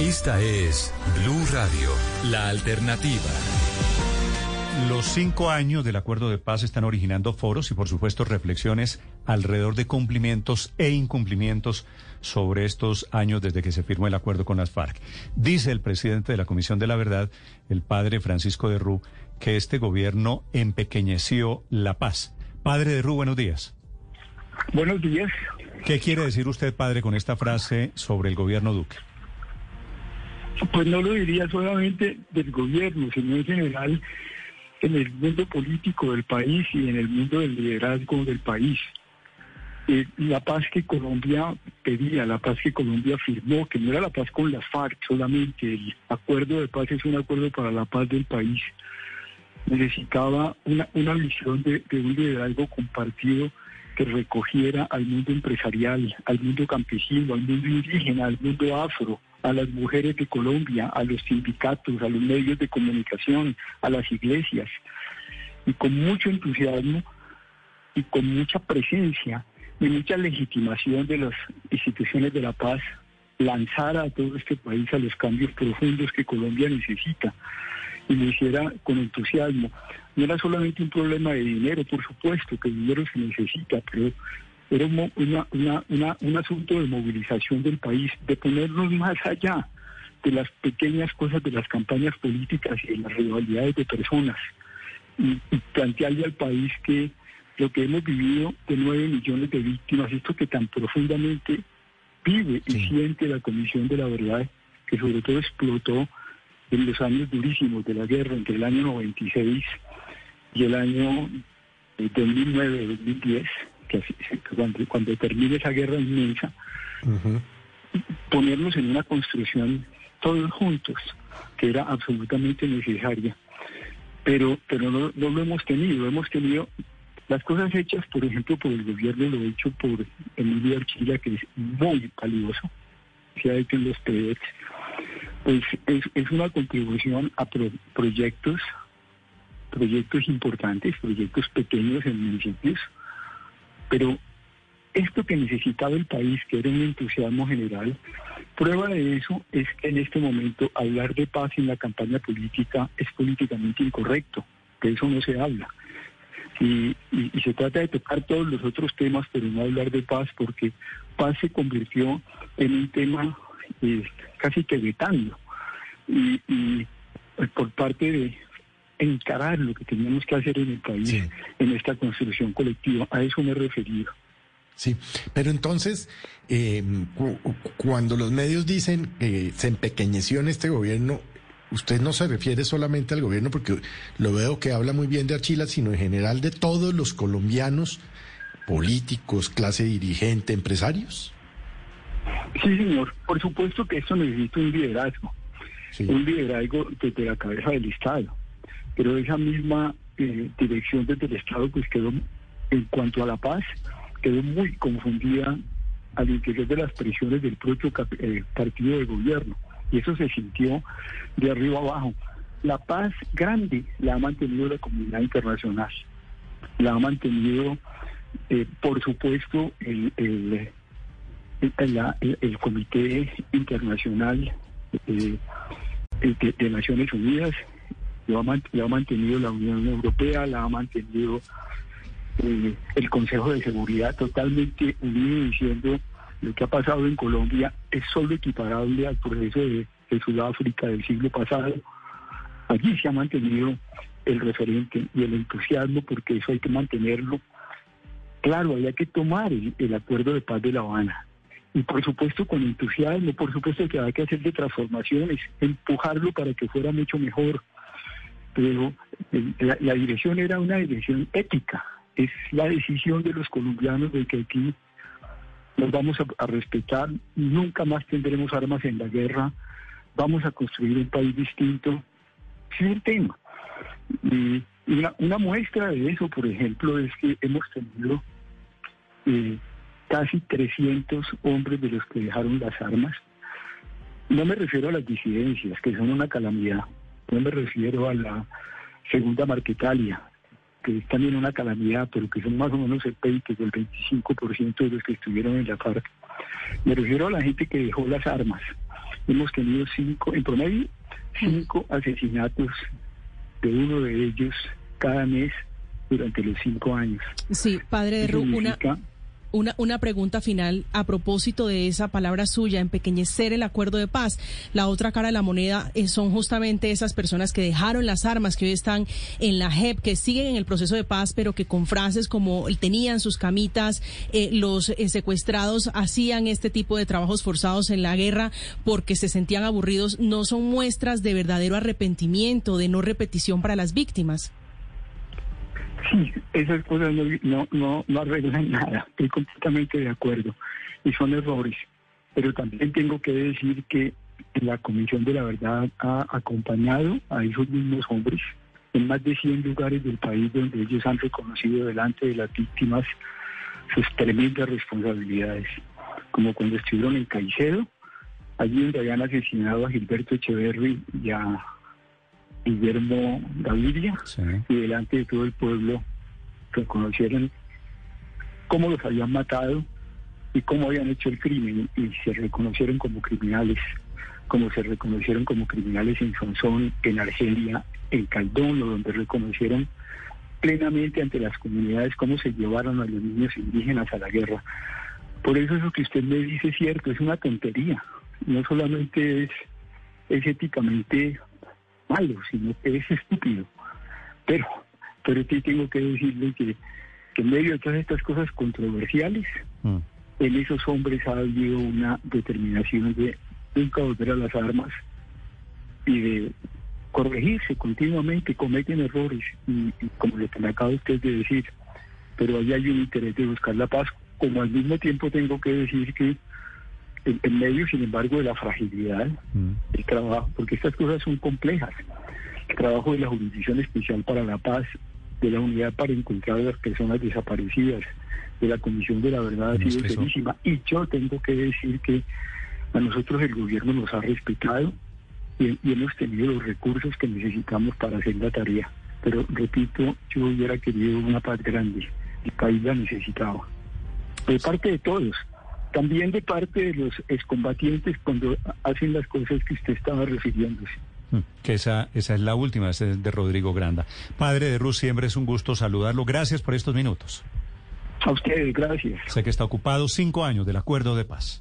Esta es Blue Radio, la alternativa. Los cinco años del acuerdo de paz están originando foros y, por supuesto, reflexiones alrededor de cumplimientos e incumplimientos sobre estos años desde que se firmó el acuerdo con las FARC. Dice el presidente de la Comisión de la Verdad, el padre Francisco de Rú, que este gobierno empequeñeció la paz. Padre de Rú, buenos días. Buenos días. ¿Qué quiere decir usted, padre, con esta frase sobre el gobierno Duque? Pues no lo diría solamente del gobierno, sino en general en el mundo político del país y en el mundo del liderazgo del país. Eh, la paz que Colombia pedía, la paz que Colombia firmó, que no era la paz con las FARC solamente, el acuerdo de paz es un acuerdo para la paz del país. Necesitaba una, visión de un liderazgo compartido recogiera al mundo empresarial, al mundo campesino, al mundo indígena, al mundo afro, a las mujeres de Colombia, a los sindicatos, a los medios de comunicación, a las iglesias. Y con mucho entusiasmo y con mucha presencia y mucha legitimación de las instituciones de la paz, lanzar a todo este país a los cambios profundos que Colombia necesita y lo hiciera con entusiasmo. No era solamente un problema de dinero, por supuesto, que el dinero se necesita, pero era un asunto de movilización del país, de ponernos más allá de las pequeñas cosas de las campañas políticas y de las rivalidades de personas y, plantearle al país que lo que hemos vivido de nueve millones de víctimas, esto que tan profundamente vive y siente la Comisión de la Verdad, que sobre todo explotó en los años durísimos de la guerra, entre el año 96 y el año 2009-2010, cuando, cuando termine esa guerra inmensa, ponernos en una construcción todos juntos, que era absolutamente necesaria. Pero, pero no, lo hemos tenido, hemos tenido las cosas hechas, por ejemplo, por el gobierno, lo hecho por Emilio Archila, que es muy valioso, se ha hecho en los TEDx, pues es, es una contribución a proyectos, proyectos importantes, proyectos pequeños en municipios, pero esto que necesitaba el país, que era un entusiasmo general, prueba de eso es que en este momento hablar de paz en la campaña política es políticamente incorrecto, de eso no se habla. Y, se trata de tocar todos los otros temas, pero no hablar de paz, porque paz se convirtió en un tema eh, casi que vetando. Y, y, por parte de encarar lo que teníamos que hacer en el país, en esta construcción colectiva. A eso me he referido. Sí, pero entonces, eh, cuando los medios dicen que se empequeñeció en este gobierno, usted no se refiere solamente al gobierno, porque lo veo que habla muy bien de Archila, sino en general de todos los colombianos, políticos, clase dirigente, empresarios. Sí, señor. Por supuesto que esto necesita un liderazgo. Un liderazgo desde la cabeza del Estado pero esa misma eh, dirección desde el Estado pues quedó, en cuanto a la paz, quedó muy confundida al interior de las presiones del propio eh, partido de gobierno. Y eso se sintió de arriba abajo. La paz grande la ha mantenido la comunidad internacional. La ha mantenido, eh, por supuesto, el, el, el, Comité Internacional de, de Naciones Unidas, lo ha, mantenido la Unión Europea, la ha mantenido eh, el Consejo de Seguridad totalmente unido diciendo lo que ha pasado en Colombia es solo equiparable al proceso de, Sudáfrica del siglo pasado. Allí se ha mantenido el referente y el entusiasmo porque eso hay que mantenerlo. Claro, había que tomar el acuerdo de paz de La Habana y por supuesto con entusiasmo, por supuesto que hay que hacer de transformaciones, empujarlo para que fuera mucho mejor, pero eh, la, dirección era una dirección ética, es la decisión de los colombianos de que aquí nos vamos a, respetar, nunca más tendremos armas en la guerra, vamos a construir un país distinto, sin el tema. Y, una, muestra de eso, por ejemplo, es que hemos tenido eh, casi 300 hombres de los que dejaron las armas. No me refiero a las disidencias, que son una calamidad, no me refiero a la segunda Marquetalia, que es también una calamidad, pero que son más o menos el PIB del 25% de los que estuvieron en la FARC. Me refiero a la gente que dejó las armas hemos tenido cinco, en promedio, cinco asesinatos de uno de ellos cada mes durante los cinco años. Sí, padre de Ru, una, una, una pregunta final a propósito de esa palabra suya, empequeñecer el acuerdo de paz. La otra cara de la moneda eh, son justamente esas personas que dejaron las armas, que hoy están en la JEP, que siguen en el proceso de paz, pero que con frases como tenían sus camitas, eh, los eh, secuestrados hacían este tipo de trabajos forzados en la guerra porque se sentían aburridos, no son muestras de verdadero arrepentimiento, de no repetición para las víctimas. Sí, esas cosas no, no, no, arreglan nada, estoy completamente de acuerdo, y son errores. Pero también tengo que decir que la Comisión de la Verdad ha acompañado a esos mismos hombres en más de 100 lugares del país donde ellos han reconocido delante de las víctimas sus tremendas responsabilidades, como cuando estuvieron en Caicedo, allí donde habían asesinado a Gilberto Echeverri y a Guillermo Gaviria y delante de todo el pueblo reconocieron cómo los habían matado y cómo habían hecho el crimen y se reconocieron como criminales, como se reconocieron como criminales en Sonsón, en Argelia, en Caldón, donde reconocieron plenamente ante las comunidades cómo se llevaron a los niños indígenas a la guerra. Por eso eso que usted me dice es cierto, es una tontería. No solamente es, es éticamente malo, sino que es estúpido. Pero, pero sí tengo que decirle que, en medio de todas estas cosas controversiales, mm. en esos hombres ha habido una determinación de nunca volver a las armas y de corregirse continuamente, cometen errores, y, como lo que me acaba usted de decir, pero ahí hay un interés de buscar la paz, como al mismo tiempo tengo que decir que en, medio, sin embargo, de la fragilidad mm. del trabajo, porque estas cosas son complejas. El trabajo de la Jurisdicción Especial para la Paz, de la Unidad para Encontrar a las Personas Desaparecidas, de la Comisión de la Verdad ha sido buenísima. Y yo tengo que decir que a nosotros el gobierno nos ha respetado y, y hemos tenido los recursos que necesitamos para hacer la tarea. Pero repito, yo hubiera querido una paz grande. El país la necesitaba. De parte de todos, también de parte de los excombatientes cuando hacen las cosas que usted estaba refiriéndose. Mm, que esa, esa es la última, esa es de Rodrigo Granda. Padre de Rus, siempre es un gusto saludarlo. Gracias por estos minutos. A ustedes, gracias. Sé que está ocupado cinco años del acuerdo de paz.